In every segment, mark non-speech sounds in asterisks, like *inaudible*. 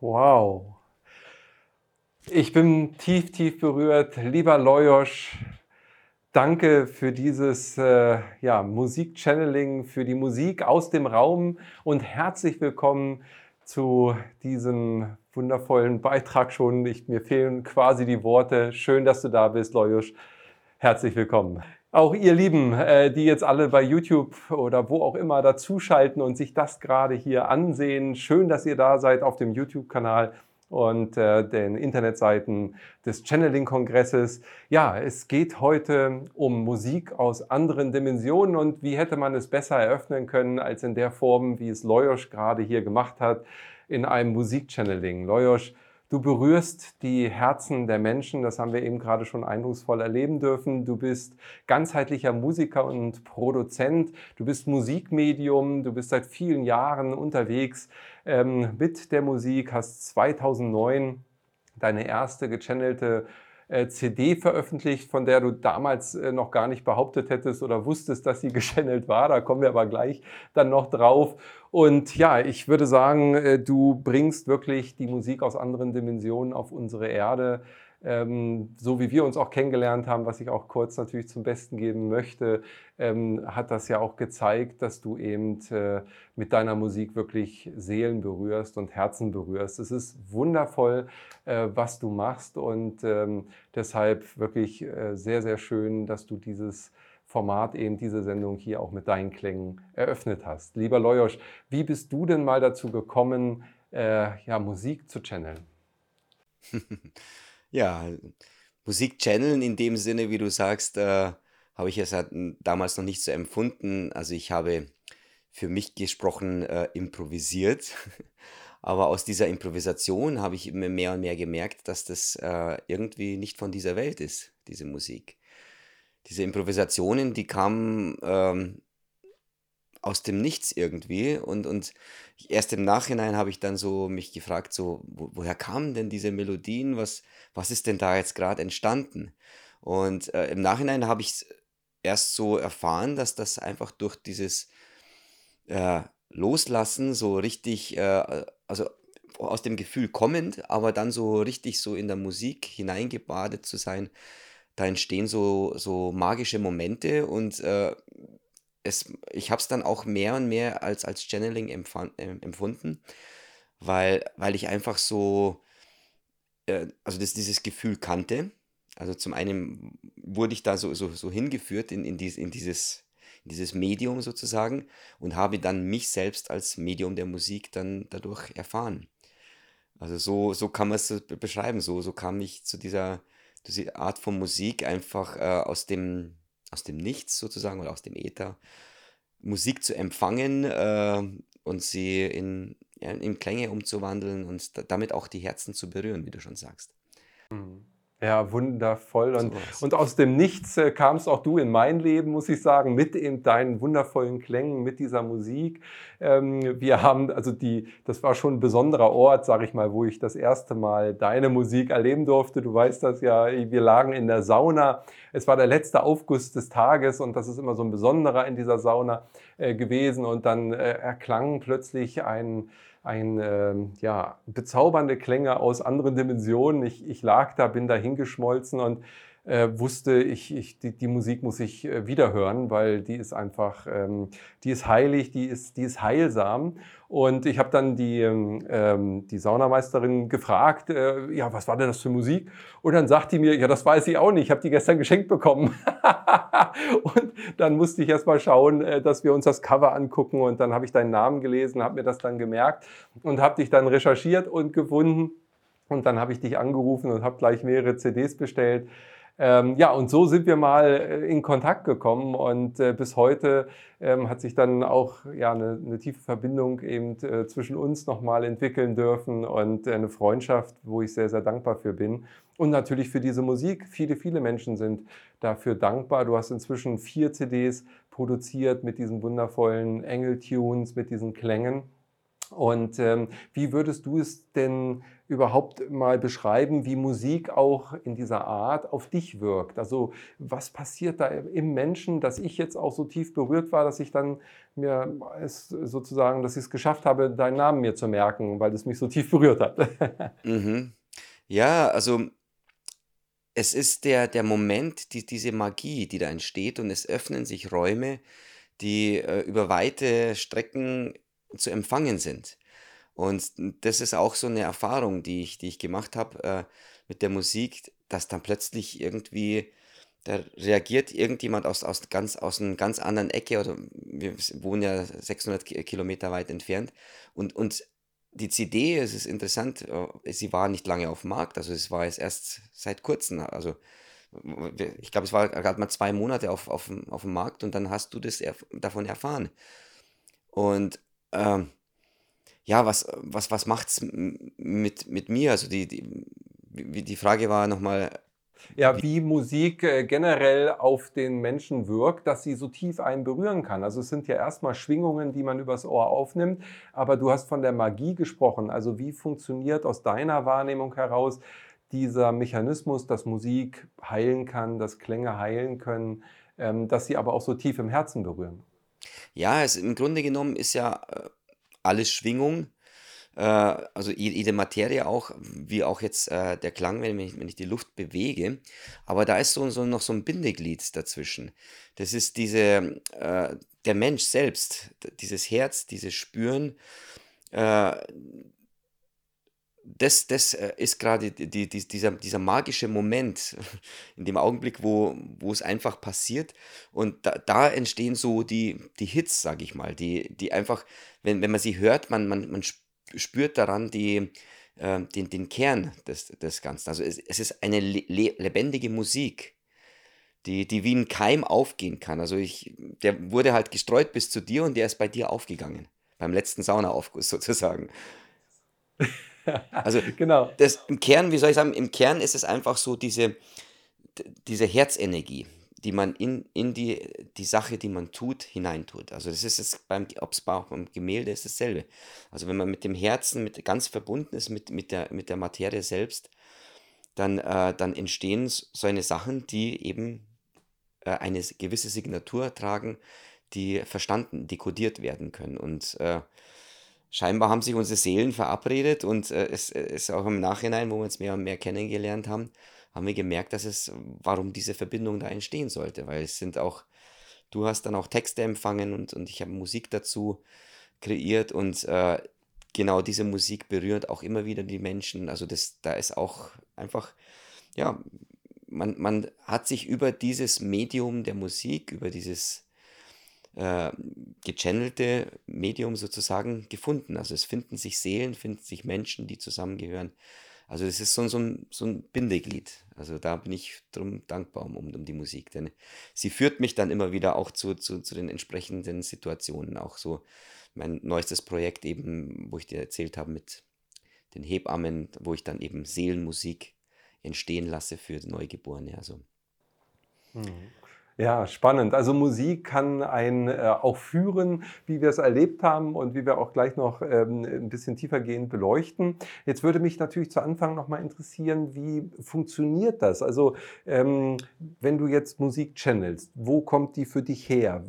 Wow. Ich bin tief, tief berührt. Lieber Loyosch, danke für dieses äh, ja, Musik-Channeling, für die Musik aus dem Raum und herzlich willkommen zu diesem wundervollen Beitrag schon. Ich, mir fehlen quasi die Worte. Schön, dass du da bist, Loyosch. Herzlich willkommen. Auch ihr Lieben, äh, die jetzt alle bei YouTube oder wo auch immer dazuschalten und sich das gerade hier ansehen. Schön, dass ihr da seid auf dem YouTube-Kanal und äh, den Internetseiten des Channeling-Kongresses. Ja, es geht heute um Musik aus anderen Dimensionen und wie hätte man es besser eröffnen können als in der Form, wie es Loyosch gerade hier gemacht hat, in einem Musik-Channeling. Loyosch Du berührst die Herzen der Menschen, das haben wir eben gerade schon eindrucksvoll erleben dürfen. Du bist ganzheitlicher Musiker und Produzent, du bist Musikmedium, du bist seit vielen Jahren unterwegs ähm, mit der Musik, hast 2009 deine erste gechannelte CD veröffentlicht, von der du damals äh, noch gar nicht behauptet hättest oder wusstest, dass sie *laughs* gechannelt war. Da kommen wir aber gleich dann noch drauf. Und ja, ich würde sagen, äh, du bringst wirklich die Musik aus anderen Dimensionen auf unsere Erde ähm, so wie wir uns auch kennengelernt haben, was ich auch kurz natürlich zum Besten geben möchte, ähm, hat das ja auch gezeigt, dass du eben äh, mit deiner Musik wirklich Seelen berührst und Herzen berührst. Es ist wundervoll, äh, was du machst und ähm, deshalb wirklich äh, sehr, sehr schön, dass du dieses Format eben diese Sendung hier auch mit deinen Klängen eröffnet hast. Lieber Loyosch, wie bist du denn mal dazu gekommen, äh, ja, Musik zu channeln? *laughs* Ja, Musik channeln in dem Sinne, wie du sagst, äh, habe ich es halt damals noch nicht so empfunden. Also ich habe für mich gesprochen äh, improvisiert. *laughs* Aber aus dieser Improvisation habe ich immer mehr und mehr gemerkt, dass das äh, irgendwie nicht von dieser Welt ist, diese Musik. Diese Improvisationen, die kamen ähm, aus dem Nichts irgendwie und, und erst im Nachhinein habe ich dann so mich gefragt, so, wo, woher kamen denn diese Melodien, was, was ist denn da jetzt gerade entstanden? Und äh, im Nachhinein habe ich erst so erfahren, dass das einfach durch dieses äh, Loslassen so richtig, äh, also aus dem Gefühl kommend, aber dann so richtig so in der Musik hineingebadet zu sein, da entstehen so, so magische Momente und äh, es, ich habe es dann auch mehr und mehr als, als Channeling empfand, äh, empfunden, weil, weil ich einfach so, äh, also das, dieses Gefühl kannte. Also zum einen wurde ich da so, so, so hingeführt in, in, dies, in, dieses, in dieses Medium sozusagen und habe dann mich selbst als Medium der Musik dann dadurch erfahren. Also so, so kann man es beschreiben. So, so kam ich zu dieser, dieser Art von Musik einfach äh, aus dem aus dem Nichts sozusagen oder aus dem Äther Musik zu empfangen äh, und sie in, ja, in Klänge umzuwandeln und damit auch die Herzen zu berühren, wie du schon sagst. Mhm. Ja, wundervoll. Und, so und aus dem Nichts äh, kamst auch du in mein Leben, muss ich sagen, mit in deinen wundervollen Klängen, mit dieser Musik. Ähm, wir haben, also die, das war schon ein besonderer Ort, sag ich mal, wo ich das erste Mal deine Musik erleben durfte. Du weißt das ja, wir lagen in der Sauna. Es war der letzte Aufguss des Tages und das ist immer so ein besonderer in dieser Sauna äh, gewesen. Und dann äh, erklang plötzlich ein ein, äh, ja, bezaubernde Klänge aus anderen Dimensionen. Ich, ich lag da, bin da hingeschmolzen und äh, wusste, ich, ich, die, die Musik muss ich äh, wiederhören, weil die ist einfach, ähm, die ist heilig, die ist, die ist heilsam. Und ich habe dann die, ähm, ähm, die Saunameisterin gefragt, äh, ja, was war denn das für Musik? Und dann sagt die mir, ja, das weiß ich auch nicht, ich habe die gestern geschenkt bekommen. *laughs* und dann musste ich erst mal schauen, äh, dass wir uns das Cover angucken. Und dann habe ich deinen Namen gelesen, habe mir das dann gemerkt und habe dich dann recherchiert und gefunden. Und dann habe ich dich angerufen und habe gleich mehrere CDs bestellt. Ähm, ja, und so sind wir mal äh, in Kontakt gekommen und äh, bis heute ähm, hat sich dann auch ja, eine, eine tiefe Verbindung eben äh, zwischen uns nochmal entwickeln dürfen und äh, eine Freundschaft, wo ich sehr, sehr dankbar für bin. Und natürlich für diese Musik. Viele, viele Menschen sind dafür dankbar. Du hast inzwischen vier CDs produziert mit diesen wundervollen Engel-Tunes, mit diesen Klängen. Und ähm, wie würdest du es denn überhaupt mal beschreiben, wie Musik auch in dieser Art auf dich wirkt? Also was passiert da im Menschen, dass ich jetzt auch so tief berührt war, dass ich dann mir es sozusagen, dass ich es geschafft habe, deinen Namen mir zu merken, weil es mich so tief berührt hat. *laughs* mhm. Ja, also es ist der, der Moment, die, diese Magie, die da entsteht und es öffnen sich Räume, die äh, über weite Strecken zu empfangen sind. Und das ist auch so eine Erfahrung, die ich, die ich gemacht habe äh, mit der Musik, dass dann plötzlich irgendwie, da reagiert irgendjemand aus, aus, ganz, aus einer ganz anderen Ecke, oder wir wohnen ja 600 Kilometer weit entfernt, und, und die CD, es ist interessant, äh, sie war nicht lange auf dem Markt, also es war jetzt erst seit kurzem, also ich glaube, es war gerade mal zwei Monate auf, auf, auf dem Markt und dann hast du das davon erfahren. Und ähm, ja, was, was, was es mit, mit mir? Also die, die, die Frage war nochmal. Ja, wie Musik äh, generell auf den Menschen wirkt, dass sie so tief einen berühren kann. Also es sind ja erstmal Schwingungen, die man übers Ohr aufnimmt, aber du hast von der Magie gesprochen. Also wie funktioniert aus deiner Wahrnehmung heraus dieser Mechanismus, dass Musik heilen kann, dass Klänge heilen können, ähm, dass sie aber auch so tief im Herzen berühren? Ja, es, im Grunde genommen ist ja äh, alles Schwingung. Äh, also jede Materie auch, wie auch jetzt äh, der Klang, wenn ich, wenn ich die Luft bewege. Aber da ist so, so noch so ein Bindeglied dazwischen. Das ist diese, äh, der Mensch selbst, dieses Herz, dieses Spüren. Das, das äh, ist gerade die, die, dieser, dieser magische Moment, *laughs* in dem Augenblick, wo, wo es einfach passiert. Und da, da entstehen so die, die Hits, sage ich mal, die, die einfach, wenn, wenn man sie hört, man, man, man spürt daran die, äh, den, den Kern des, des Ganzen. Also es, es ist eine le lebendige Musik, die, die wie ein Keim aufgehen kann. Also ich, der wurde halt gestreut bis zu dir und der ist bei dir aufgegangen. Beim letzten Saunaaufguss *laughs* sozusagen. *laughs* Also genau. das, im Kern, wie soll ich sagen, im Kern ist es einfach so diese, diese Herzenergie, die man in, in die, die Sache, die man tut, hineintut. Also das ist es beim, ob es beim Gemälde ist dasselbe. Also wenn man mit dem Herzen mit, ganz verbunden ist mit, mit, der, mit der Materie selbst, dann, äh, dann entstehen so eine Sachen, die eben äh, eine gewisse Signatur tragen, die verstanden, dekodiert werden können. Und äh, scheinbar haben sich unsere Seelen verabredet und äh, es ist auch im Nachhinein, wo wir uns mehr und mehr kennengelernt haben, haben wir gemerkt, dass es, warum diese Verbindung da entstehen sollte, weil es sind auch, du hast dann auch Texte empfangen und, und ich habe Musik dazu kreiert und äh, genau diese Musik berührt auch immer wieder die Menschen. Also das, da ist auch einfach, ja, man, man hat sich über dieses Medium der Musik, über dieses äh, gechannelte Medium sozusagen gefunden. Also es finden sich Seelen, finden sich Menschen, die zusammengehören. Also es ist so, so, ein, so ein Bindeglied. Also da bin ich drum dankbar um, um die Musik, denn sie führt mich dann immer wieder auch zu, zu, zu den entsprechenden Situationen. Auch so mein neuestes Projekt eben, wo ich dir erzählt habe mit den Hebammen, wo ich dann eben Seelenmusik entstehen lasse für Neugeborene. Also. Mhm. Ja, spannend. Also Musik kann einen äh, auch führen, wie wir es erlebt haben und wie wir auch gleich noch ähm, ein bisschen tiefergehend beleuchten. Jetzt würde mich natürlich zu Anfang noch mal interessieren, wie funktioniert das? Also ähm, wenn du jetzt Musik channelst, wo kommt die für dich her?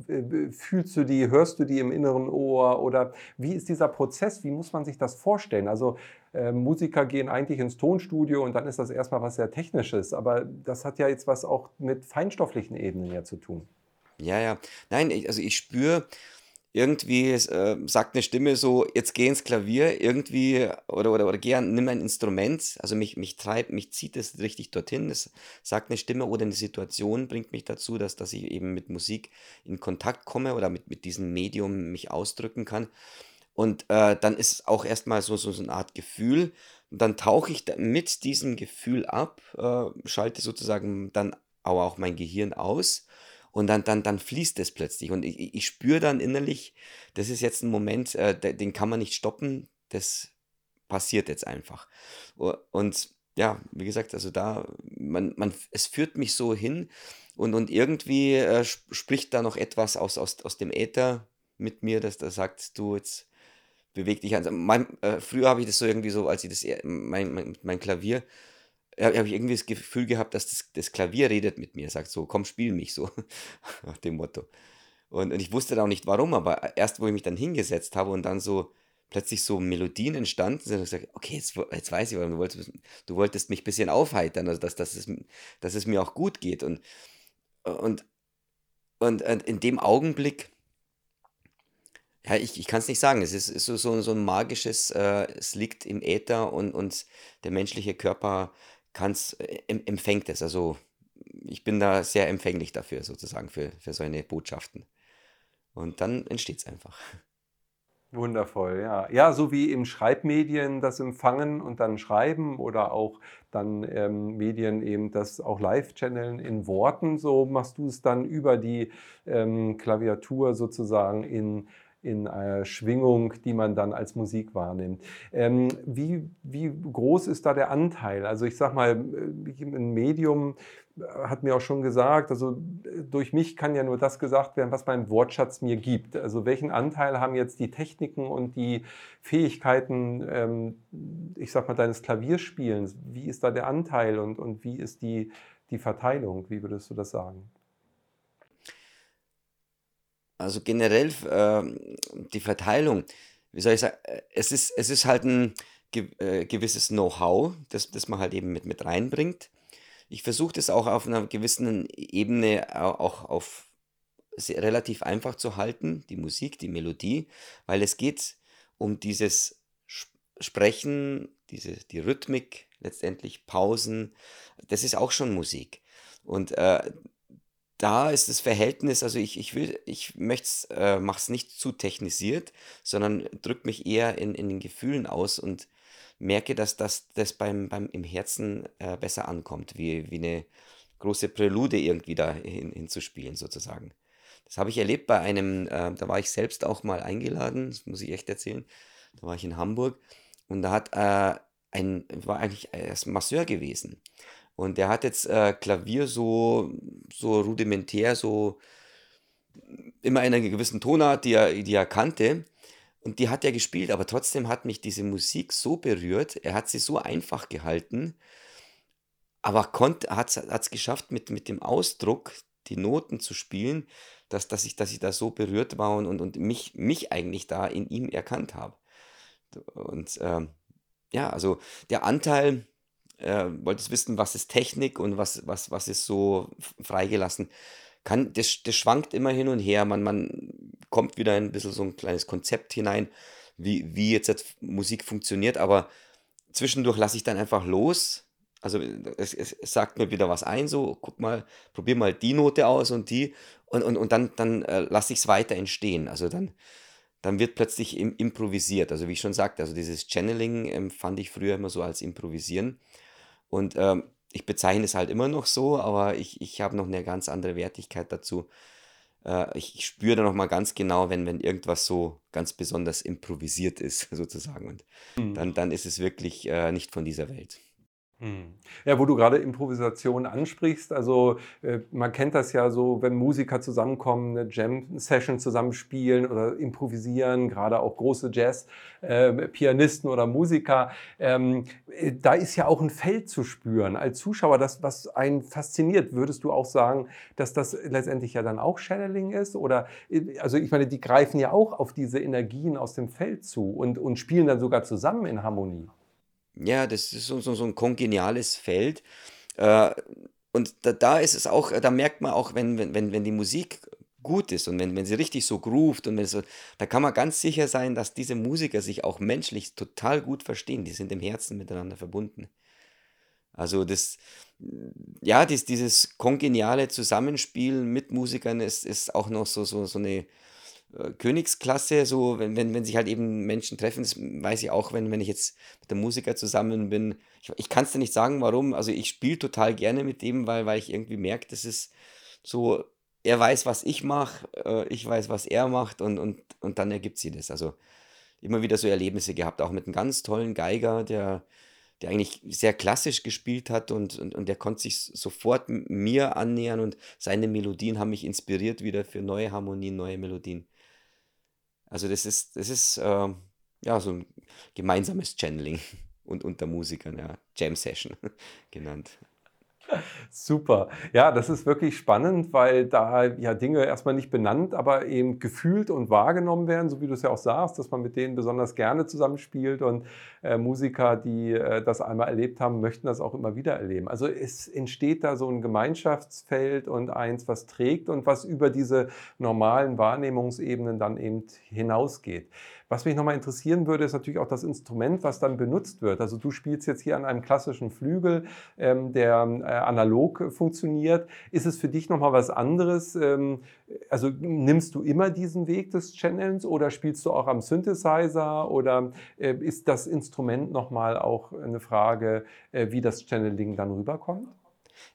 Fühlst du die, hörst du die im inneren Ohr oder wie ist dieser Prozess? Wie muss man sich das vorstellen? Also äh, Musiker gehen eigentlich ins Tonstudio und dann ist das erstmal was sehr Technisches. Aber das hat ja jetzt was auch mit feinstofflichen Ebenen ja zu tun. Ja, ja. Nein, also ich spüre, irgendwie äh, sagt eine Stimme so, jetzt geh ins Klavier, irgendwie, oder, oder, oder geh an, nimm ein Instrument, also mich, mich treibt, mich zieht es richtig dorthin, es sagt eine Stimme oder eine Situation bringt mich dazu, dass, dass ich eben mit Musik in Kontakt komme oder mit, mit diesem Medium mich ausdrücken kann. Und äh, dann ist es auch erstmal so, so, eine Art Gefühl. Und dann tauche ich mit diesem Gefühl ab, äh, schalte sozusagen dann aber auch mein Gehirn aus und dann, dann, dann fließt es plötzlich. Und ich, ich spüre dann innerlich, das ist jetzt ein Moment, äh, den kann man nicht stoppen, das passiert jetzt einfach. Und ja, wie gesagt, also da, man, man, es führt mich so hin und, und irgendwie äh, spricht da noch etwas aus, aus, aus dem Äther mit mir, dass da sagt, du jetzt beweg dich. Also mein, äh, früher habe ich das so irgendwie so, als ich das, mein, mein, mein Klavier, äh, habe ich irgendwie das Gefühl gehabt, dass das, das Klavier redet mit mir, sagt so, komm, spiel mich so, *laughs* nach dem Motto. Und, und ich wusste dann auch nicht warum, aber erst, wo ich mich dann hingesetzt habe und dann so plötzlich so Melodien entstanden sind, habe ich gesagt, okay, jetzt, jetzt weiß ich, warum du wolltest, du wolltest mich ein bisschen aufheitern, also dass, dass, es, dass es mir auch gut geht. Und, und, und, und in dem Augenblick, ja, ich, ich kann es nicht sagen, es ist, ist so, so, so ein magisches, äh, es liegt im Äther und, und der menschliche Körper kann's, äh, empfängt es. Also ich bin da sehr empfänglich dafür, sozusagen, für, für solche Botschaften. Und dann entsteht es einfach. Wundervoll, ja. Ja, so wie im Schreibmedien das Empfangen und dann Schreiben oder auch dann ähm, Medien eben das auch live-channeln in Worten, so machst du es dann über die ähm, Klaviatur sozusagen in in einer Schwingung, die man dann als Musik wahrnimmt. Ähm, wie, wie groß ist da der Anteil? Also ich sage mal, äh, ein Medium äh, hat mir auch schon gesagt, also äh, durch mich kann ja nur das gesagt werden, was mein Wortschatz mir gibt. Also welchen Anteil haben jetzt die Techniken und die Fähigkeiten, ähm, ich sag mal, deines Klavierspielens? Wie ist da der Anteil und, und wie ist die, die Verteilung? Wie würdest du das sagen? Also generell äh, die Verteilung, wie soll ich sagen, äh, es ist, es ist halt ein ge äh, gewisses Know-how, das, das man halt eben mit, mit reinbringt. Ich versuche das auch auf einer gewissen Ebene auch auf relativ einfach zu halten, die Musik, die Melodie, weil es geht um dieses Sprechen, diese, die Rhythmik, letztendlich Pausen, das ist auch schon Musik. Und äh, da ist das Verhältnis, also ich, ich will, ich möchte äh, mache es nicht zu technisiert, sondern drücke mich eher in, in den Gefühlen aus und merke, dass das, das beim, beim im Herzen äh, besser ankommt, wie, wie eine große Prälude irgendwie da hin, hinzuspielen, sozusagen. Das habe ich erlebt bei einem, äh, da war ich selbst auch mal eingeladen, das muss ich echt erzählen. Da war ich in Hamburg und da hat äh, ein, war eigentlich erst Masseur gewesen. Und der hat jetzt äh, Klavier so, so rudimentär, so immer in einer gewissen Tonart, die er, die er kannte. Und die hat er gespielt, aber trotzdem hat mich diese Musik so berührt. Er hat sie so einfach gehalten, aber hat es geschafft, mit, mit dem Ausdruck die Noten zu spielen, dass, dass, ich, dass ich da so berührt war und, und, mich, mich eigentlich da in ihm erkannt habe. Und ähm, ja, also der Anteil äh, wolltest wissen, was ist Technik und was, was, was ist so freigelassen. Kann, das, das schwankt immer hin und her. Man, man kommt wieder ein bisschen so ein kleines Konzept hinein, wie, wie jetzt, jetzt Musik funktioniert, aber zwischendurch lasse ich dann einfach los. Also es, es, sagt mir wieder was ein, so guck mal, probier mal die Note aus und die und, und, und dann, dann äh, lasse ich es weiter entstehen. Also dann, dann wird plötzlich im, improvisiert. Also wie ich schon sagte, also dieses Channeling ähm, fand ich früher immer so als Improvisieren. Und ähm, ich bezeichne es halt immer noch so, aber ich, ich habe noch eine ganz andere Wertigkeit dazu. Äh, ich, ich spüre da nochmal ganz genau, wenn, wenn irgendwas so ganz besonders improvisiert ist, *laughs* sozusagen. Und mhm. dann, dann ist es wirklich äh, nicht von dieser Welt. Hm. Ja, wo du gerade Improvisation ansprichst, also äh, man kennt das ja so, wenn Musiker zusammenkommen, eine Jam-Session zusammenspielen oder improvisieren, gerade auch große Jazz-Pianisten äh, oder Musiker, ähm, äh, da ist ja auch ein Feld zu spüren. Als Zuschauer, das, was einen fasziniert, würdest du auch sagen, dass das letztendlich ja dann auch Channeling ist? Oder, äh, also ich meine, die greifen ja auch auf diese Energien aus dem Feld zu und, und spielen dann sogar zusammen in Harmonie. Ja, das ist so, so, so ein kongeniales Feld. Äh, und da, da ist es auch, da merkt man auch, wenn, wenn, wenn die Musik gut ist und wenn, wenn sie richtig so groovt und wenn so, da kann man ganz sicher sein, dass diese Musiker sich auch menschlich total gut verstehen. Die sind im Herzen miteinander verbunden. Also das, ja, dies, dieses kongeniale Zusammenspiel mit Musikern ist, ist auch noch so, so, so eine äh, Königsklasse, so wenn, wenn, wenn sich halt eben Menschen treffen, das weiß ich auch, wenn, wenn ich jetzt mit dem Musiker zusammen bin. Ich, ich kann es dir nicht sagen, warum. Also ich spiele total gerne mit dem, weil, weil ich irgendwie merke, das ist so, er weiß, was ich mache, äh, ich weiß, was er macht und, und, und dann ergibt sie das. Also immer wieder so Erlebnisse gehabt, auch mit einem ganz tollen Geiger, der, der eigentlich sehr klassisch gespielt hat und, und, und der konnte sich sofort mir annähern und seine Melodien haben mich inspiriert wieder für neue Harmonien, neue Melodien. Also das ist, das ist, äh, ja, so ein gemeinsames Channeling *laughs* und unter Musikern, ja, Jam Session *laughs* genannt. Super. Ja, das ist wirklich spannend, weil da ja Dinge erstmal nicht benannt, aber eben gefühlt und wahrgenommen werden, so wie du es ja auch sagst, dass man mit denen besonders gerne zusammenspielt und äh, Musiker, die äh, das einmal erlebt haben, möchten das auch immer wieder erleben. Also es entsteht da so ein Gemeinschaftsfeld und eins, was trägt und was über diese normalen Wahrnehmungsebenen dann eben hinausgeht. Was mich nochmal interessieren würde, ist natürlich auch das Instrument, was dann benutzt wird. Also du spielst jetzt hier an einem klassischen Flügel, ähm, der äh, analog funktioniert. Ist es für dich nochmal was anderes? Ähm, also nimmst du immer diesen Weg des Channelns oder spielst du auch am Synthesizer oder äh, ist das Instrument nochmal auch eine Frage, äh, wie das Channeling dann rüberkommt?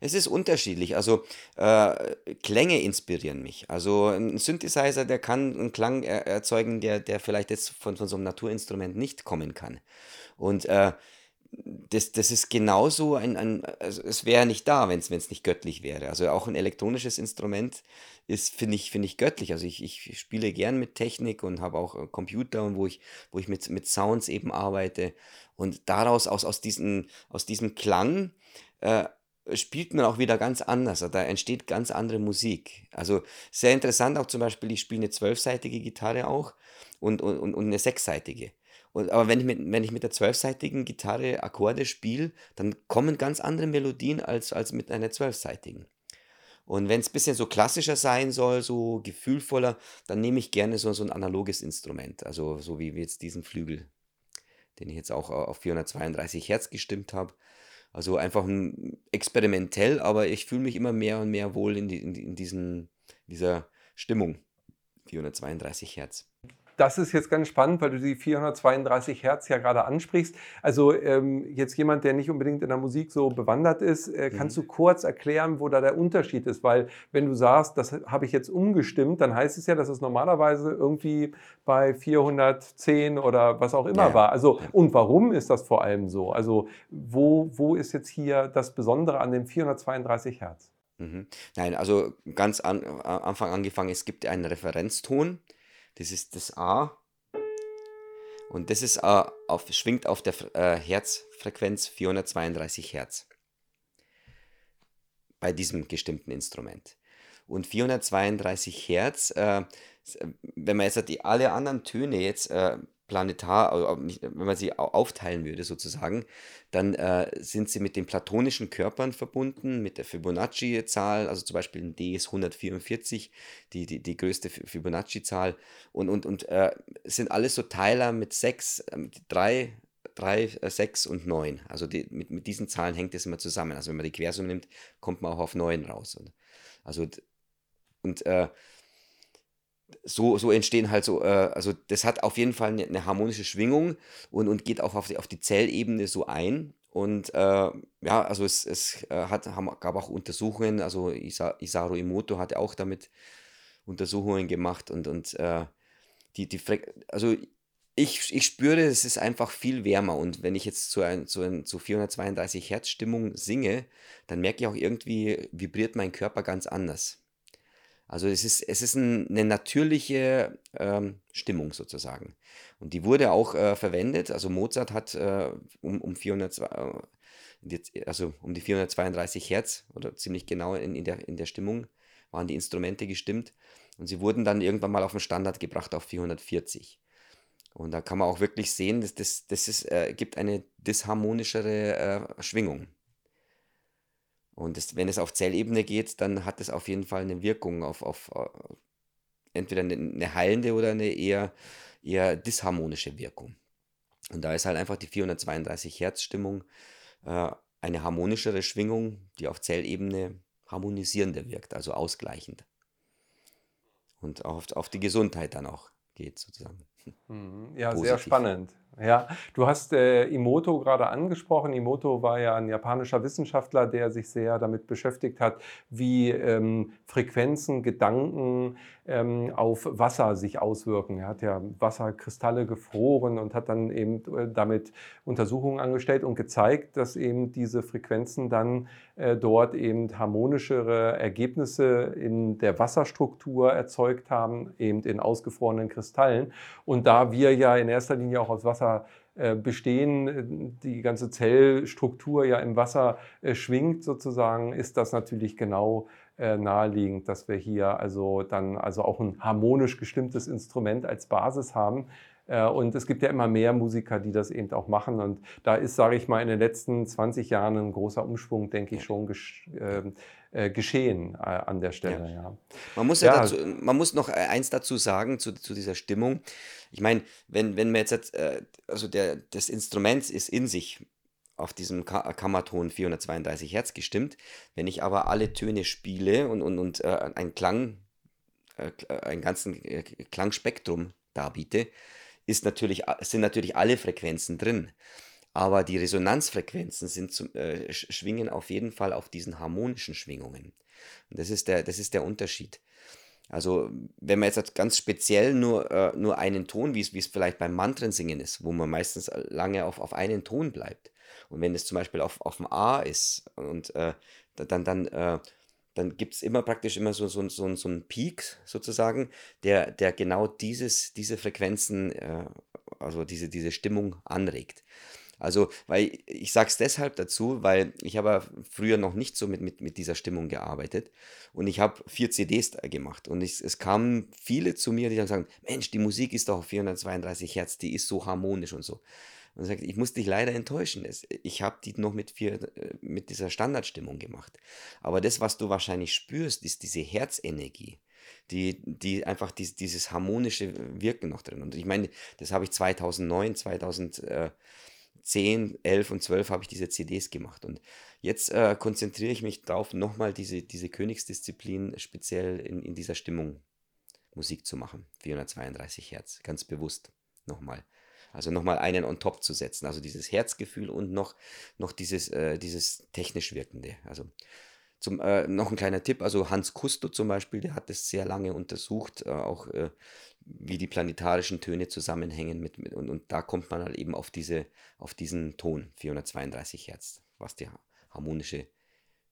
Es ist unterschiedlich. Also äh, Klänge inspirieren mich. Also ein Synthesizer, der kann einen Klang er erzeugen, der, der vielleicht jetzt von, von so einem Naturinstrument nicht kommen kann. Und äh, das, das ist genauso ein, ein also es wäre nicht da, wenn es nicht göttlich wäre. Also auch ein elektronisches Instrument ist, finde ich, finde ich göttlich. Also ich, ich spiele gern mit Technik und habe auch äh, Computer, wo ich, wo ich mit, mit Sounds eben arbeite. Und daraus, aus, aus, diesen, aus diesem Klang, äh, spielt man auch wieder ganz anders. Da entsteht ganz andere Musik. Also sehr interessant auch zum Beispiel, ich spiele eine zwölfseitige Gitarre auch und, und, und eine sechsseitige. Und, aber wenn ich, mit, wenn ich mit der zwölfseitigen Gitarre Akkorde spiele, dann kommen ganz andere Melodien als, als mit einer zwölfseitigen. Und wenn es ein bisschen so klassischer sein soll, so gefühlvoller, dann nehme ich gerne so, so ein analoges Instrument. Also so wie jetzt diesen Flügel, den ich jetzt auch auf 432 Hertz gestimmt habe. Also einfach experimentell, aber ich fühle mich immer mehr und mehr wohl in, die, in, in diesen, dieser Stimmung. 432 Hertz das ist jetzt ganz spannend, weil du die 432 Hertz ja gerade ansprichst. Also ähm, jetzt jemand, der nicht unbedingt in der Musik so bewandert ist, äh, kannst mhm. du kurz erklären, wo da der Unterschied ist? Weil wenn du sagst, das habe ich jetzt umgestimmt, dann heißt es ja, dass es normalerweise irgendwie bei 410 oder was auch immer ja. war. Also und warum ist das vor allem so? Also wo, wo ist jetzt hier das Besondere an dem 432 Hertz? Mhm. Nein, also ganz an, Anfang angefangen, es gibt einen Referenzton, das ist das A. Und das ist, äh, auf, schwingt auf der äh, Herzfrequenz 432 Hertz. Bei diesem gestimmten Instrument. Und 432 Hertz, äh, wenn man jetzt die, alle anderen Töne jetzt äh, planetar, wenn man sie aufteilen würde sozusagen, dann äh, sind sie mit den platonischen Körpern verbunden, mit der Fibonacci-Zahl, also zum Beispiel ein D ist 144, die, die, die größte Fibonacci-Zahl und, und, und äh, sind alles so Teiler mit 6, äh, 3, 3, 6 und 9. Also die, mit, mit diesen Zahlen hängt es immer zusammen. Also wenn man die Quersumme nimmt, kommt man auch auf 9 raus. Und, also und äh, so, so entstehen halt so, äh, also das hat auf jeden Fall eine, harmonische Schwingung und, und geht auch auf die, auf die Zellebene so ein. Und äh, ja, also es, es äh, hat, haben, gab auch Untersuchungen, also Isa, Isaru Imoto hatte auch damit Untersuchungen gemacht und, und äh, die, die also ich, ich spüre, es ist einfach viel wärmer und wenn ich jetzt zu, ein, zu, ein, zu 432 Hertz Stimmung singe, dann merke ich auch irgendwie, vibriert mein Körper ganz anders. Also es ist, es ist ein, eine natürliche ähm, Stimmung sozusagen. Und die wurde auch äh, verwendet. Also Mozart hat äh, um, um 400, äh, also um die 432 Hertz oder ziemlich genau in, in, der, in der Stimmung waren die Instrumente gestimmt. Und sie wurden dann irgendwann mal auf den Standard gebracht auf 440. Und da kann man auch wirklich sehen, dass das, das ist, äh, gibt eine disharmonischere äh, Schwingung. Und das, wenn es auf Zellebene geht, dann hat es auf jeden Fall eine Wirkung auf, auf uh, entweder eine, eine, heilende oder eine eher, eher disharmonische Wirkung. Und da ist halt einfach die 432 Hertz Stimmung äh, eine harmonischere Schwingung, die auf Zellebene harmonisierender wirkt, also ausgleichend. Und auf, auf die Gesundheit dann auch geht sozusagen. Mhm. Ja, Positiv. sehr spannend. Ja, du hast äh, Imoto gerade angesprochen. Imoto war ja ein japanischer Wissenschaftler, der sich sehr damit beschäftigt hat, wie ähm, Frequenzen, Gedanken ähm, auf Wasser sich auswirken. Er hat ja Wasserkristalle gefroren und hat dann eben äh, damit Untersuchungen angestellt und gezeigt, dass eben diese Frequenzen dann dort eben harmonischere Ergebnisse in der Wasserstruktur erzeugt haben, eben in ausgefrorenen Kristallen. Und da wir ja in erster Linie auch aus Wasser äh, bestehen, die ganze Zellstruktur ja im Wasser äh, schwingt sozusagen, ist das natürlich genau äh, naheliegend, dass wir hier also dann also auch ein harmonisch gestimmtes Instrument als Basis haben. Und es gibt ja immer mehr Musiker, die das eben auch machen. Und da ist, sage ich mal, in den letzten 20 Jahren ein großer Umschwung, denke ich, schon ähm, äh, geschehen äh, an der Stelle. Ja. ja. Man, muss ja, ja dazu, man muss noch eins dazu sagen zu, zu dieser Stimmung. Ich meine, wenn, wenn man jetzt, äh, also der, das Instrument ist in sich auf diesem Kammerton 432 Hertz gestimmt. Wenn ich aber alle Töne spiele und, und, und äh, ein Klang, äh, ein ganzen äh, Klangspektrum darbiete, ist natürlich, sind natürlich alle Frequenzen drin. Aber die Resonanzfrequenzen sind zum, äh, schwingen auf jeden Fall auf diesen harmonischen Schwingungen. Und das ist der, das ist der Unterschied. Also, wenn man jetzt ganz speziell nur, äh, nur einen Ton, wie es vielleicht beim Mantrensingen ist, wo man meistens lange auf, auf einen Ton bleibt. Und wenn es zum Beispiel auf, auf dem A ist und äh, dann, dann, äh, dann gibt es immer praktisch immer so, so, so, so einen Peak sozusagen, der, der genau dieses, diese Frequenzen, äh, also diese, diese Stimmung anregt. Also, weil ich sage es deshalb dazu, weil ich habe früher noch nicht so mit, mit, mit dieser Stimmung gearbeitet und ich habe vier CDs gemacht und ich, es kamen viele zu mir, die dann sagen, Mensch, die Musik ist doch auf 432 Hertz, die ist so harmonisch und so. Und sagt, ich muss dich leider enttäuschen. Ich habe die noch mit, vier, äh, mit dieser Standardstimmung gemacht. Aber das, was du wahrscheinlich spürst, ist diese Herzenergie die, die einfach dies, dieses harmonische Wirken noch drin. Und ich meine, das habe ich 2009, 2000, 10, 11 und 12 habe ich diese CDs gemacht. Und jetzt äh, konzentriere ich mich darauf, nochmal diese, diese Königsdisziplin speziell in, in dieser Stimmung Musik zu machen. 432 Hertz, ganz bewusst nochmal. Also nochmal einen on top zu setzen. Also dieses Herzgefühl und noch, noch dieses, äh, dieses technisch Wirkende. Also zum, äh, noch ein kleiner Tipp, also Hans Kusto zum Beispiel, der hat das sehr lange untersucht, äh, auch äh, wie die planetarischen Töne zusammenhängen mit, mit und, und da kommt man halt eben auf diese, auf diesen Ton, 432 Hertz, was der harmonische,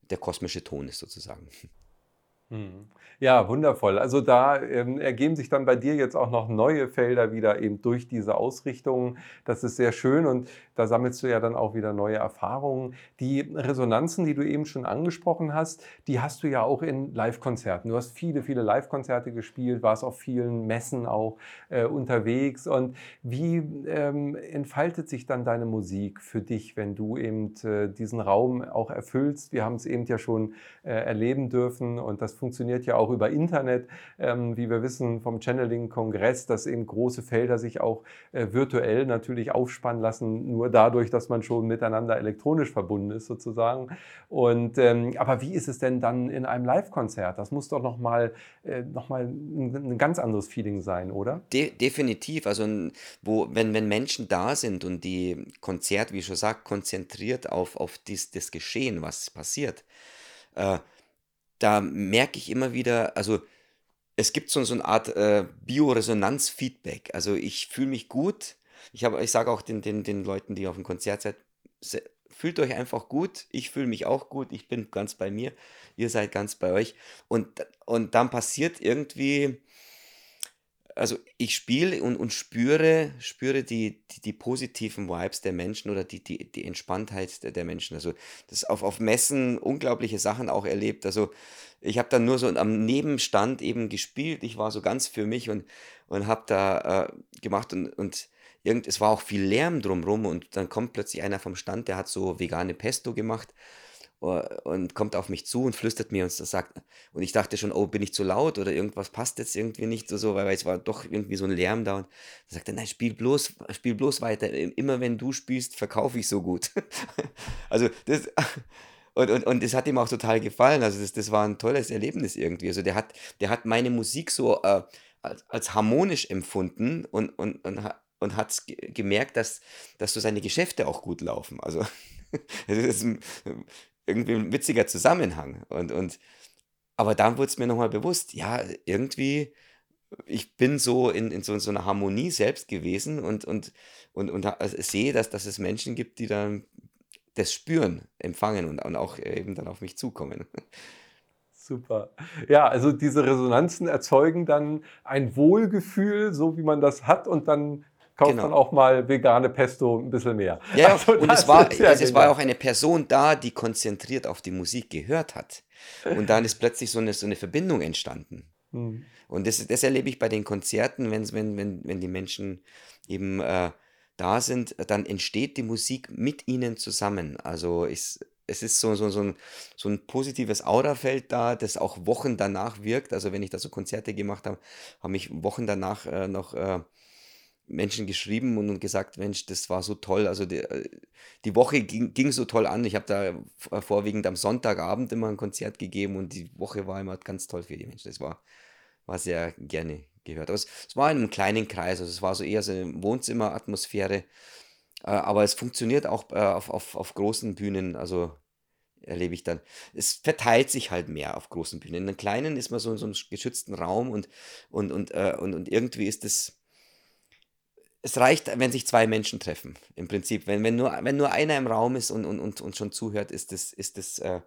der kosmische Ton ist sozusagen. Mhm. Ja, wundervoll. Also da ähm, ergeben sich dann bei dir jetzt auch noch neue Felder wieder eben durch diese Ausrichtungen. Das ist sehr schön und da sammelst du ja dann auch wieder neue Erfahrungen. Die Resonanzen, die du eben schon angesprochen hast, die hast du ja auch in Live-Konzerten. Du hast viele, viele Live-Konzerte gespielt, warst auf vielen Messen auch äh, unterwegs. Und wie ähm, entfaltet sich dann deine Musik für dich, wenn du eben äh, diesen Raum auch erfüllst? Wir haben es eben ja schon äh, erleben dürfen und das funktioniert ja auch über Internet, ähm, wie wir wissen vom Channeling-Kongress, dass eben große Felder sich auch äh, virtuell natürlich aufspannen lassen, nur dadurch, dass man schon miteinander elektronisch verbunden ist sozusagen. Und, ähm, aber wie ist es denn dann in einem Live-Konzert? Das muss doch nochmal äh, noch ein, ein ganz anderes Feeling sein, oder? De definitiv. Also wo, wenn, wenn Menschen da sind und die Konzert, wie ich schon sage, konzentriert auf, auf dies, das Geschehen, was passiert, äh, da merke ich immer wieder, also es gibt so, so eine Art äh, Bioresonanz-Feedback. Also ich fühle mich gut. Ich, ich sage auch den, den, den Leuten, die auf dem Konzert seid, fühlt euch einfach gut. Ich fühle mich auch gut. Ich bin ganz bei mir. Ihr seid ganz bei euch. Und, und dann passiert irgendwie also ich spiele und, und spüre, spüre die, die, die, positiven Vibes der Menschen oder die, die, die Entspanntheit der, der Menschen. Also das auf, auf Messen unglaubliche Sachen auch erlebt. Also ich habe dann nur so am Nebenstand eben gespielt. Ich war so ganz für mich und, und habe da äh, gemacht und, und irgend, es war auch viel Lärm drumrum und dann kommt plötzlich einer vom Stand, der hat so vegane Pesto gemacht und kommt auf mich zu und flüstert mir und sagt, und ich dachte schon, oh, bin ich zu laut oder irgendwas passt jetzt irgendwie nicht so, weil es war doch irgendwie so ein Lärm da und er sagte, nein, spiel bloß, spiel bloß weiter, immer wenn du spielst, verkaufe ich so gut. *laughs* also das, *laughs* und, und, und das hat ihm auch total gefallen, also das, das war ein tolles Erlebnis irgendwie, also der hat, der hat meine Musik so äh, als, als harmonisch empfunden und, und, und und hat gemerkt, dass, dass so seine Geschäfte auch gut laufen. Also *laughs* das ist irgendwie ein witziger Zusammenhang. Und, und, aber dann wurde es mir nochmal bewusst, ja, irgendwie, ich bin so in, in, so, so einer Harmonie selbst gewesen und, und, und, und sehe, dass, dass es Menschen gibt, die dann das spüren, empfangen und, und auch eben dann auf mich zukommen. Super. Ja, also diese Resonanzen erzeugen dann ein Wohlgefühl, so wie man das hat, und dann kauft genau. man auch mal vegane Pesto ein bisschen mehr. Ja, also und es war, ja also es war auch eine Person da, die konzentriert auf die Musik gehört hat. Und dann ist plötzlich so eine, so eine Verbindung entstanden. Mhm. Und das, das erlebe ich bei den Konzerten, wenn, wenn, wenn, wenn die Menschen eben äh, da sind, dann entsteht die Musik mit ihnen zusammen. Also ich, es ist so, so, so, ein, so ein positives Aurafeld da, das auch Wochen danach wirkt. Also wenn ich da so Konzerte gemacht habe, haben mich Wochen danach äh, noch äh, Menschen geschrieben und, gesagt, Mensch, das war so toll. Also die, äh, die Woche ging, ging so toll an. Ich habe da vorwiegend am Sonntagabend immer ein Konzert gegeben und die Woche war immer ganz toll für die Menschen. Das war, war sehr gerne gehört. Aber es, es war in einem kleinen Kreis, also es war so eher so eine Wohnzimmeratmosphäre. Äh, aber es funktioniert auch äh, auf, auf, auf großen Bühnen, also erlebe ich dann. Es verteilt sich halt mehr auf großen Bühnen. In den kleinen ist man so in so einem geschützten Raum und, und, und, äh, und, und irgendwie ist es. Es reicht, wenn sich zwei Menschen treffen, im Prinzip. Wenn, wenn, nur, wenn nur einer im Raum ist und, und, und, und schon zuhört, ist das, ist das, äh,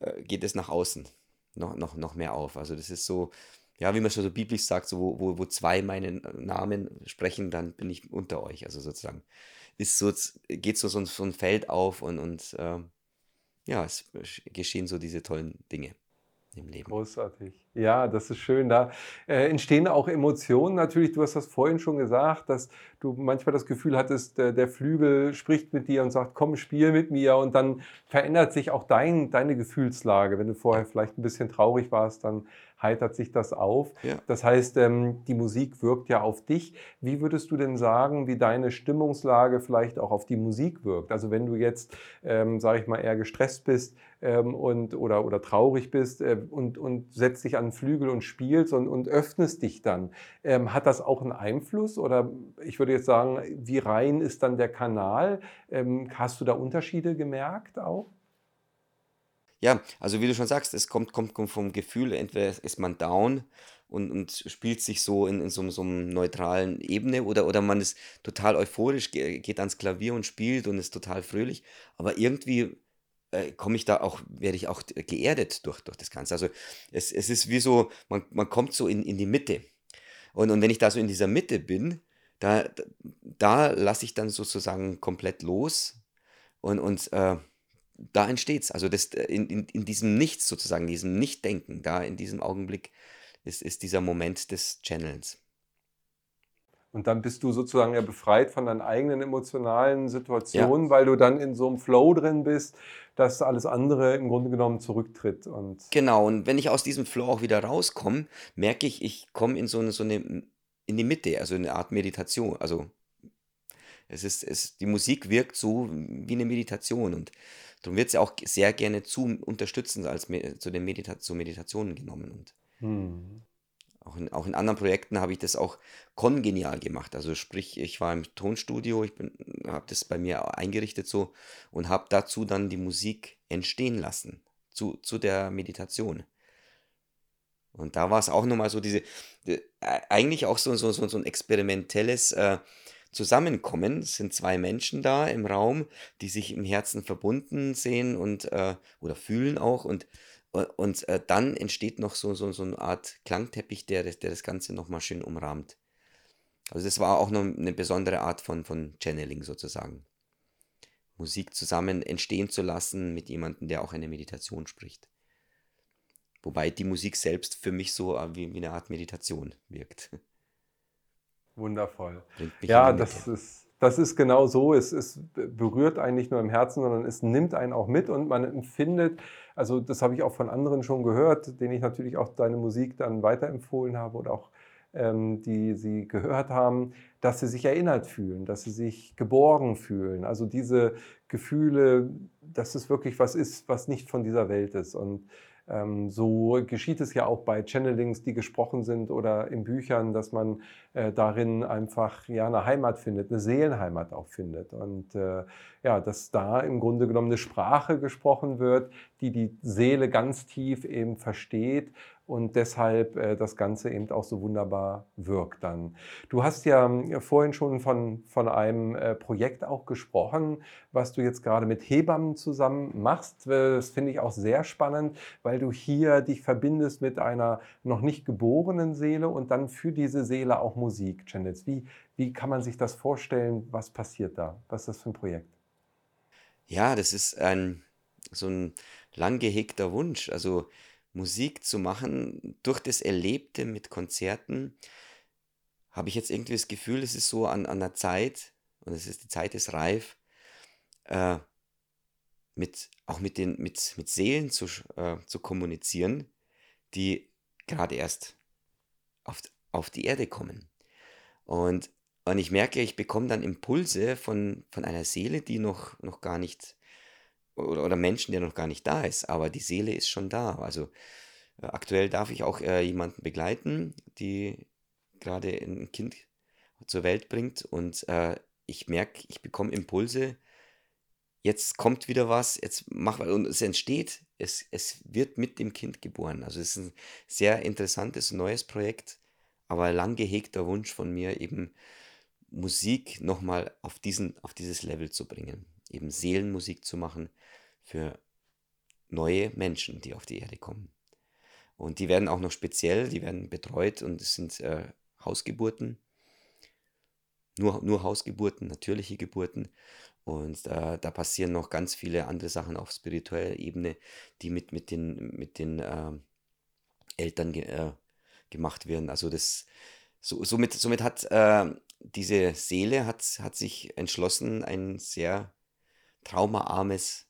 äh geht es nach außen noch, noch, noch mehr auf. Also das ist so, ja, wie man schon so biblisch sagt, so, wo, wo, wo zwei meinen Namen sprechen, dann bin ich unter euch. Also sozusagen ist so, geht so, so, so ein Feld auf und, und äh, ja, es geschehen so diese tollen Dinge im Leben. Großartig. Ja, das ist schön. Da äh, entstehen auch Emotionen natürlich. Du hast das vorhin schon gesagt, dass du manchmal das Gefühl hattest, der, der, Flügel spricht mit dir und sagt, komm, spiel mit mir. Und dann verändert sich auch dein, deine Gefühlslage. Wenn du vorher vielleicht ein bisschen traurig warst, dann heitert sich das auf. Ja. Das heißt, ähm, die Musik wirkt ja auf dich. Wie würdest du denn sagen, wie deine Stimmungslage vielleicht auch auf die Musik wirkt? Also wenn du jetzt, ähm, sage ich mal, eher gestresst bist ähm, und, oder, oder traurig bist äh, und, und setzt dich an den Flügel und spielst und, und öffnest dich dann, ähm, hat das auch einen Einfluss? Oder ich würde jetzt sagen, wie rein ist dann der Kanal? Ähm, hast du da Unterschiede gemerkt auch? Ja, also wie du schon sagst, es kommt, kommt, kommt vom Gefühl, entweder ist man down und, und spielt sich so in, in so, so einer neutralen Ebene oder, oder man ist total euphorisch, geht ans Klavier und spielt und ist total fröhlich, aber irgendwie äh, komme ich da auch, werde ich auch geerdet durch, durch das Ganze. Also es, es ist wie so, man, man kommt so in, in die Mitte. Und, und wenn ich da so in dieser Mitte bin, da, da lasse ich dann sozusagen komplett los und, und äh, da entsteht es. Also das, äh, in, in, in diesem Nichts sozusagen, diesem Nichtdenken, da in diesem Augenblick ist, ist dieser Moment des Channelns. Und dann bist du sozusagen ja befreit von deinen eigenen emotionalen Situationen, ja. weil du dann in so einem Flow drin bist, dass alles andere im Grunde genommen zurücktritt. Und genau, und wenn ich aus diesem Flow auch wieder rauskomme, merke ich, ich komme in so eine, so eine, in die Mitte, also in eine Art Meditation. Also es ist, es, die Musik wirkt so wie eine Meditation und Darum wird sie auch sehr gerne zu unterstützend als zu den Medita zu Meditationen genommen. Und hm. auch, in, auch in anderen Projekten habe ich das auch kongenial gemacht. Also sprich, ich war im Tonstudio, ich habe das bei mir eingerichtet so und habe dazu dann die Musik entstehen lassen zu, zu der Meditation. Und da war es auch nochmal so diese, äh, eigentlich auch so, so, so, so ein experimentelles äh, zusammenkommen. Sind zwei Menschen da im Raum, die sich im Herzen verbunden sehen und äh, oder fühlen auch und äh, und äh, dann entsteht noch so, so, so eine Art Klangteppich, der, der das Ganze nochmal schön umrahmt. Also das war auch noch eine besondere Art von, von Channeling sozusagen. Musik zusammen entstehen zu lassen mit jemandem, der auch eine Meditation spricht. Wobei die Musik selbst für mich so äh, wie, wie eine Art Meditation wirkt. Wundervoll. Ja, das ist, das ist genau so. Es, es berührt einen nicht nur im Herzen, sondern es nimmt einen auch mit und man empfindet, also das habe ich auch von anderen schon gehört, denen ich natürlich auch deine Musik dann weiterempfohlen habe oder auch ähm, die sie gehört haben, dass sie sich erinnert fühlen, dass sie sich geborgen fühlen. Also diese Gefühle, dass es wirklich was ist, was nicht von dieser Welt ist. Und Ähm, so geschieht es ja auch bei Channelings, die gesprochen sind oder in Büchern, dass man äh, darin einfach ja eine Heimat findet, eine Seelenheimat auch findet. Und äh, ja, dass da im Grunde genommen eine Sprache gesprochen wird, die die Seele ganz tief eben versteht und deshalb äh, das Ganze eben auch so wunderbar wirkt dann. Du hast ja äh, vorhin schon von, von einem äh, Projekt auch gesprochen, was du jetzt gerade mit Hebammen zusammen machst. Das finde ich auch sehr spannend, weil du hier dich verbindest mit einer noch nicht geborenen Seele und dann für diese Seele auch Musik channelst. Wie, wie kann man sich das vorstellen? Was passiert da? Was ist das für ein Projekt? Ja, das ist ein so ein lang gehegter Wunsch. Also Musik zu machen, durch das Erlebte mit Konzerten, habe ich jetzt irgendwie das Gefühl, es ist so an, an der Zeit, und es ist die Zeit ist reif, äh, mit, auch mit, den, mit, mit Seelen zu, äh, zu kommunizieren, die gerade erst auf, auf die Erde kommen. Und, und ich merke, ich bekomme dann Impulse von, von einer Seele, die noch, noch gar nicht oder, oder Menschen, der noch gar nicht da ist, aber die Seele ist schon da. Also äh, aktuell darf ich auch äh, jemanden begleiten, die gerade ein Kind zur Welt bringt. Und äh, ich merke, ich bekomme Impulse, jetzt kommt wieder was, jetzt mach und es entsteht, es, es wird mit dem Kind geboren. Also es ist ein sehr interessantes neues Projekt, aber lang gehegter Wunsch von mir, eben Musik nochmal auf, auf dieses Level zu bringen, eben Seelenmusik zu machen, für neue Menschen, die auf die Erde kommen. Und die werden auch noch speziell, die werden betreut und es sind äh, Hausgeburten, nur, nur Hausgeburten, natürliche Geburten. Und äh, da passieren noch ganz viele andere Sachen auf spiritueller Ebene, die mit, mit den, mit den äh, Eltern gemacht werden. Also das, so, somit, somit hat äh, diese Seele hat, hat sich entschlossen, ein sehr traumaarmes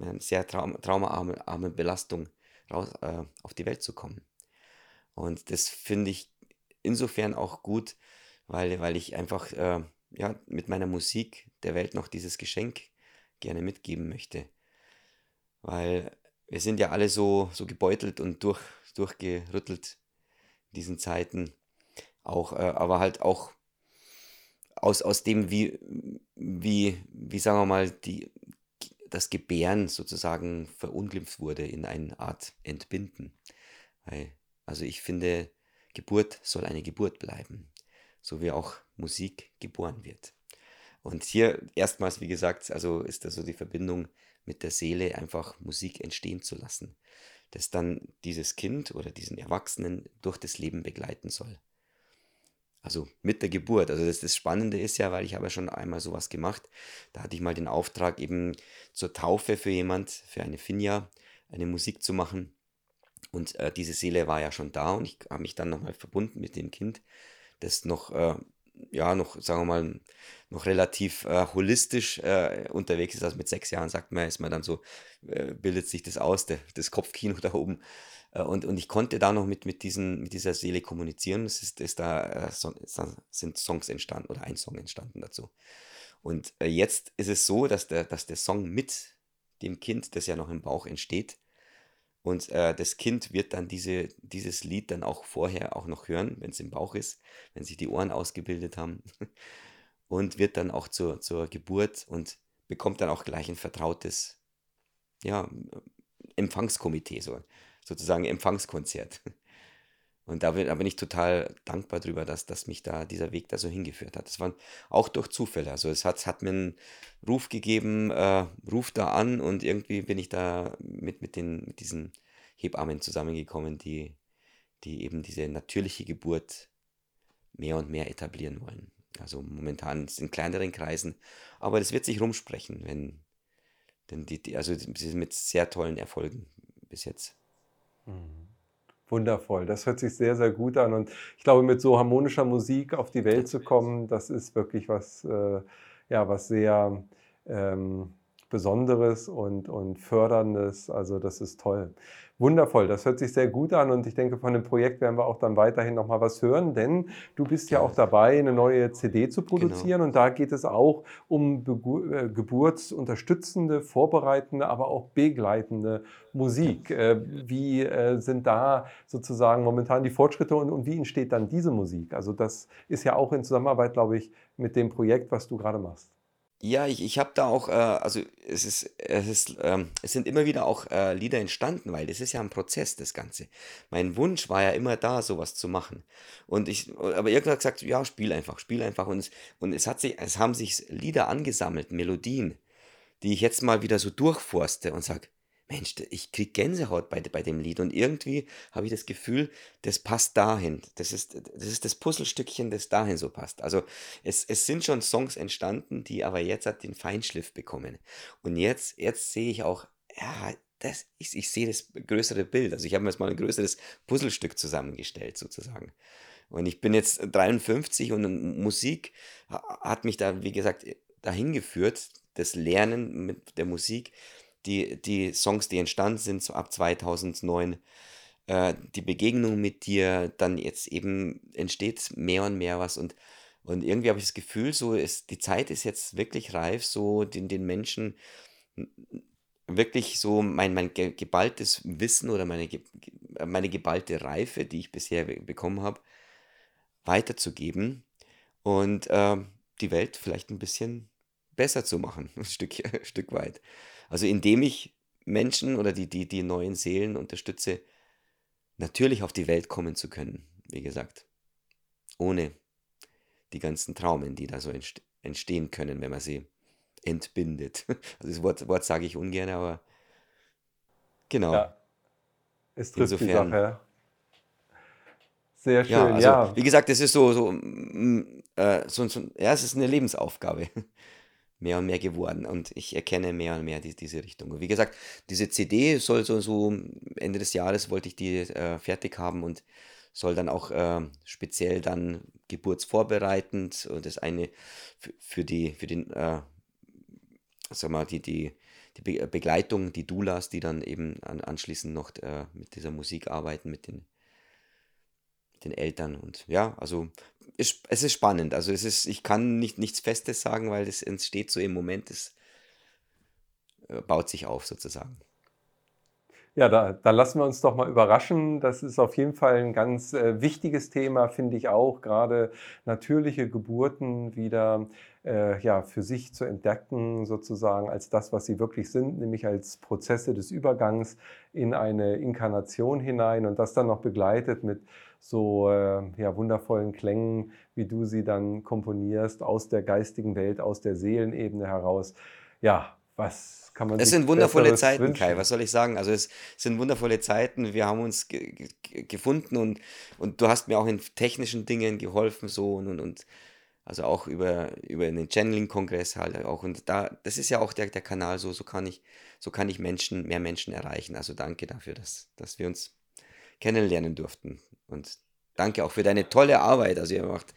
eine sehr traum traumaarme Belastung raus, äh, auf die Welt zu kommen. Und das finde ich insofern auch gut, weil, weil ich einfach äh, ja, mit meiner Musik der Welt noch dieses Geschenk gerne mitgeben möchte. Weil wir sind ja alle so, so gebeutelt und durch, durchgerüttelt diesen Zeiten. Auch, äh, aber halt auch aus, aus dem, wie, wie, wie sagen wir mal, die, das Gebären sozusagen verunglimpft wurde in eine Art Entbinden. Weil, also ich finde, Geburt soll eine Geburt bleiben, so wie auch Musik geboren wird. Und hier erstmals, wie gesagt, also ist da so die Verbindung mit der Seele, einfach Musik entstehen zu lassen, das dann dieses Kind oder diesen Erwachsenen durch das Leben begleiten soll. Also mit der Geburt. Also das, das Spannende ist ja, weil ich habe ja schon einmal sowas gemacht. Da hatte ich mal den Auftrag, eben zur Taufe für jemand, für eine Finja, eine Musik zu machen. Und äh, diese Seele war ja schon da und ich habe mich dann nochmal verbunden mit dem Kind, das noch, äh, ja, noch, sagen wir mal, noch relativ äh, holistisch äh, unterwegs ist. Also mit sechs Jahren sagt man, ist man dann so, äh, bildet sich das aus, der, das Kopfkino *laughs* da oben äh, und, und ich konnte da noch mit, mit, diesen, mit dieser Seele kommunizieren. Es ist, ist da, äh, so, sind Songs entstanden oder ein Song entstanden dazu. Und äh, jetzt ist es so, dass der, dass der Song mit dem Kind, das ja noch im Bauch entsteht, und äh, das Kind wird dann diese, dieses Lied dann auch vorher auch noch hören, wenn es im Bauch ist, wenn sich die Ohren ausgebildet haben. *laughs* und wird dann auch zur, zur Geburt und bekommt dann auch gleich ein vertrautes ja, Empfangskomitee. So sozusagen Empfangskonzert. *laughs* Und da bin, ich total dankbar drüber, dass, dass mich da dieser Weg da so hingeführt hat. Das waren auch durch Zufälle. Also es hat, hat mir einen Ruf gegeben, äh, ruf da an und irgendwie bin ich da mit, mit, den, mit diesen Hebammen zusammengekommen, die, die eben diese natürliche Geburt mehr und mehr etablieren wollen. Also momentan in kleineren Kreisen, aber das wird sich rumsprechen, wenn, denn die, die also mit sehr tollen Erfolgen bis jetzt. Mhm. Wundervoll, das hört sich sehr, sehr gut an. Und ich glaube, mit so harmonischer Musik auf die Welt zu kommen, das ist wirklich was, äh, ja, was sehr ähm, Besonderes und, und Förderndes. Also das ist toll. Wundervoll, das hört sich sehr gut an und ich denke, von dem Projekt werden wir auch dann weiterhin noch mal was hören, denn du bist ja auch dabei, eine neue CD zu genau. produzieren genau. und da geht es auch um äh, geburtsunterstützende, vorbereitende, aber auch begleitende Musik. Äh, wie äh, sind da sozusagen momentan die Fortschritte und, und wie entsteht dann diese Musik? Also das ist ja auch in Zusammenarbeit, glaube ich, mit dem Projekt, was du gerade machst. Ja, ich ich habe da auch, äh, also es ist es ist, ähm es sind immer wieder auch, äh, Lieder entstanden, weil das ist ja ein Prozess, das Ganze. Mein Wunsch war ja immer da, sowas zu machen. Und ich aber irgendwann hat gesagt: „Ja, spiel einfach, spiel einfach.“ Und es und es hat sich es haben sich Lieder angesammelt, Melodien, die ich jetzt mal wieder so durchforste und sage: Mensch, ich kriege Gänsehaut bei, bei dem Lied und irgendwie habe ich das Gefühl, das passt dahin. Das ist, das ist das Puzzlestückchen, das dahin so passt. Also es, es sind schon Songs entstanden, die aber jetzt hat den Feinschliff bekommen. Und jetzt, jetzt sehe ich auch, ja, das, ich, ich sehe das größere Bild. Also ich habe mir jetzt mal ein größeres Puzzlestück zusammengestellt sozusagen. Und ich bin jetzt 53 und Musik hat mich da, wie gesagt, dahin geführt, das Lernen mit der Musik die, die Songs, die entstanden sind, so ab 2009, äh, die Begegnung mit dir, dann jetzt eben entsteht mehr und mehr was und, und irgendwie habe ich das Gefühl, so ist, die Zeit ist jetzt wirklich reif, so den, den Menschen wirklich so mein, mein geballtes Wissen oder meine, meine geballte Reife, die ich bisher bekommen habe, weiterzugeben und äh, die Welt vielleicht ein bisschen besser zu machen, *laughs* ein Stück, ein Stück weit. Also indem ich Menschen oder die, die, die neuen Seelen unterstütze, natürlich auf die Welt kommen zu können, wie gesagt. Ohne die ganzen Traumen, die da so entstehen können, wenn man sie entbindet. *laughs* Also das Wort, Wort sage ich ungern, aber genau. Ja, es trifft Insofern, die Sache. Sehr schön, ja. Also, ja. Wie gesagt, es ist so, so, mm, äh, so, so, ja, es ist eine Lebensaufgabe mehr und mehr geworden und ich erkenne mehr und mehr die, diese Richtung. Und wie gesagt, diese CD soll so, so Ende des Jahres wollte ich die äh, fertig haben und soll dann auch äh, speziell dann geburtsvorbereitend und das eine für, die für den äh, sag mal die die die Be Begleitung, die Doulas, die dann eben an, anschließend noch äh, mit dieser Musik arbeiten, mit den den Eltern und ja, also ist, es ist spannend. Also es ist, ich kann nicht nichts Festes sagen, weil es entsteht so im Moment, es äh, baut sich auf sozusagen. Ja, da, da, lassen wir uns doch mal überraschen. Das ist auf jeden Fall ein ganz äh, wichtiges Thema, finde ich auch, gerade natürliche Geburten wieder äh, ja, für sich zu entdecken, sozusagen als das, was sie wirklich sind, nämlich als Prozesse des Übergangs in eine Inkarnation hinein und das dann noch begleitet mit so äh, ja, wundervollen Klängen, wie du sie dann komponierst, aus der geistigen Welt, aus der Seelenebene heraus. Ja, was kann man Es sind wundervolle Zeiten, wünschen? Kai, was soll ich sagen? Also es sind wundervolle Zeiten, wir haben uns ge gefunden und, und du hast mir auch in technischen Dingen geholfen so und, und, und also auch über, über den Channeling-Kongress halt auch. Und da, das ist ja auch der, der Kanal, so, so kann ich, so kann ich Menschen, mehr Menschen erreichen. Also danke dafür, dass, dass wir uns kennenlernen durften. Und danke auch für deine tolle Arbeit. Also ihr macht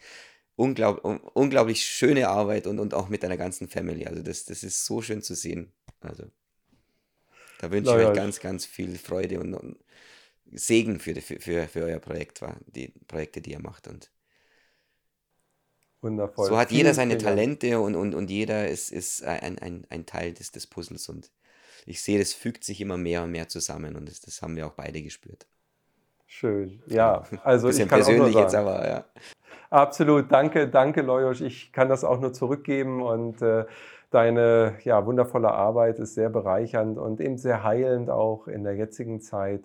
unglaub, unglaublich schöne Arbeit und, und auch mit deiner ganzen Family. Also das, das ist so schön zu sehen. Also da wünsche ich euch ganz, ganz viel Freude und, und Segen für, für, für, für euer Projekt, die Projekte, die ihr macht. Und Wundervoll. So hat jeder seine Talente und, und, und jeder ist, ist ein, ein, ein Teil des, des Puzzles. Und ich sehe, das fügt sich immer mehr und mehr zusammen und das, das haben wir auch beide gespürt. Schön, ja. Also Bisschen ich kann persönlich jetzt aber, ja. Absolut, danke, danke Lojos. Ich kann das auch nur zurückgeben und äh, deine ja, wundervolle Arbeit ist sehr bereichernd und eben sehr heilend auch in der jetzigen Zeit.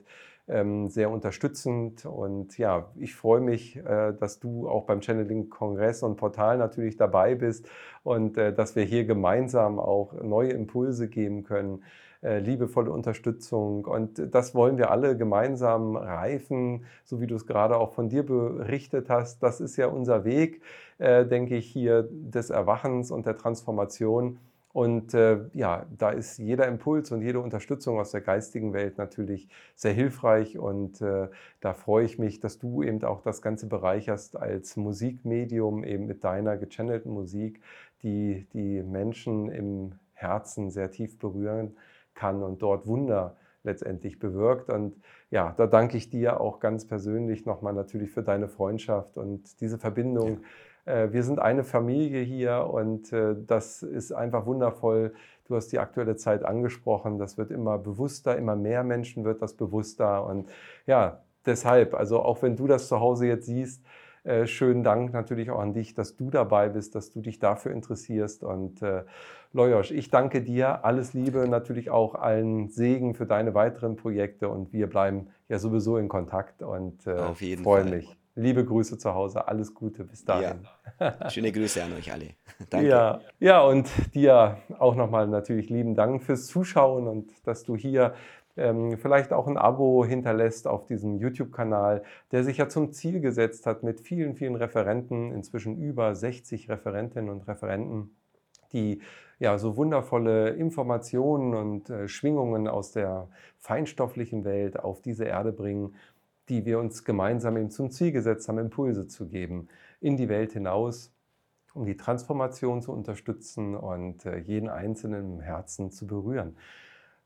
Ähm, sehr unterstützend und ja, ich freue mich, äh, dass du auch beim Channeling-Kongress und Portal natürlich dabei bist und äh, dass wir hier gemeinsam auch neue Impulse geben können äh, liebevolle Unterstützung. Und das wollen wir alle gemeinsam reifen, so wie du es gerade auch von dir berichtet hast. Das ist ja unser Weg, denke ich, hier des Erwachens und der Transformation. Und äh, ja, da ist jeder Impuls und jede Unterstützung aus der geistigen Welt natürlich sehr hilfreich. Und äh, da freue ich mich, dass du eben auch das Ganze bereicherst als Musikmedium, eben mit deiner gechannelten Musik, die die Menschen im Herzen sehr tief berühren kann und dort Wunder letztendlich bewirkt. Und ja, da danke ich dir auch ganz persönlich nochmal natürlich für deine Freundschaft und diese Verbindung. Ja. Äh, wir sind eine Familie hier und äh, das ist einfach wundervoll. Du hast die aktuelle Zeit angesprochen. Das wird immer bewusster, immer mehr Menschen wird das bewusster. Und ja, deshalb, also auch wenn du das zu Hause jetzt siehst, äh, schönen Dank natürlich auch an dich, dass du dabei bist, dass du dich dafür interessierst. Und äh, Lojosch, ich danke dir. Alles Liebe, natürlich auch allen Segen für deine weiteren Projekte. Und wir bleiben ja sowieso in Kontakt und äh, freuen mich. Liebe Grüße zu Hause, alles Gute bis dahin. Ja. *laughs* Schöne Grüße an euch alle. *laughs* Danke. Ja, ja und dir auch nochmal natürlich lieben Dank fürs Zuschauen und dass du hier ähm, vielleicht auch ein Abo hinterlässt auf diesem YouTube-Kanal, der sich ja zum Ziel gesetzt hat, mit vielen, vielen Referenten, inzwischen über 60 Referentinnen und Referenten, die ja so wundervolle Informationen und äh, Schwingungen aus der feinstofflichen Welt auf diese Erde bringen, die wir uns gemeinsam eben zum Ziel gesetzt haben, Impulse zu geben in die Welt hinaus, um die Transformation zu unterstützen und äh, jeden Einzelnen im Herzen zu berühren.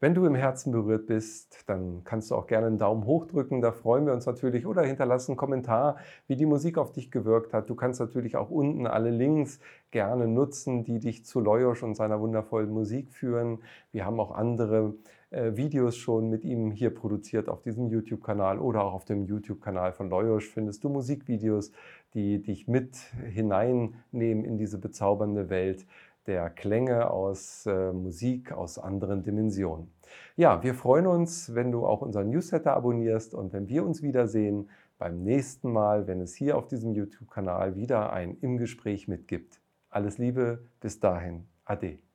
Wenn du im Herzen berührt bist, dann kannst du auch gerne einen Daumen hoch drücken, da freuen wir uns natürlich. Oder hinterlass einen Kommentar, wie die Musik auf dich gewirkt hat. Du kannst natürlich auch unten alle Links gerne nutzen, die dich zu Loyosch und seiner wundervollen Musik führen. Wir haben auch andere äh, Videos schon mit ihm hier produziert auf diesem YouTube-Kanal oder auch auf dem YouTube-Kanal von Loyosch findest du Musikvideos, die dich mit hineinnehmen in diese bezaubernde Welt der Klänge aus äh, Musik aus anderen Dimensionen. Ja, wir freuen uns, wenn du auch unseren Newsletter abonnierst und wenn wir uns wiedersehen beim nächsten Mal, wenn es hier auf diesem YouTube-Kanal wieder ein Im Gespräch mitgibt. Alles Liebe, bis dahin. Ade.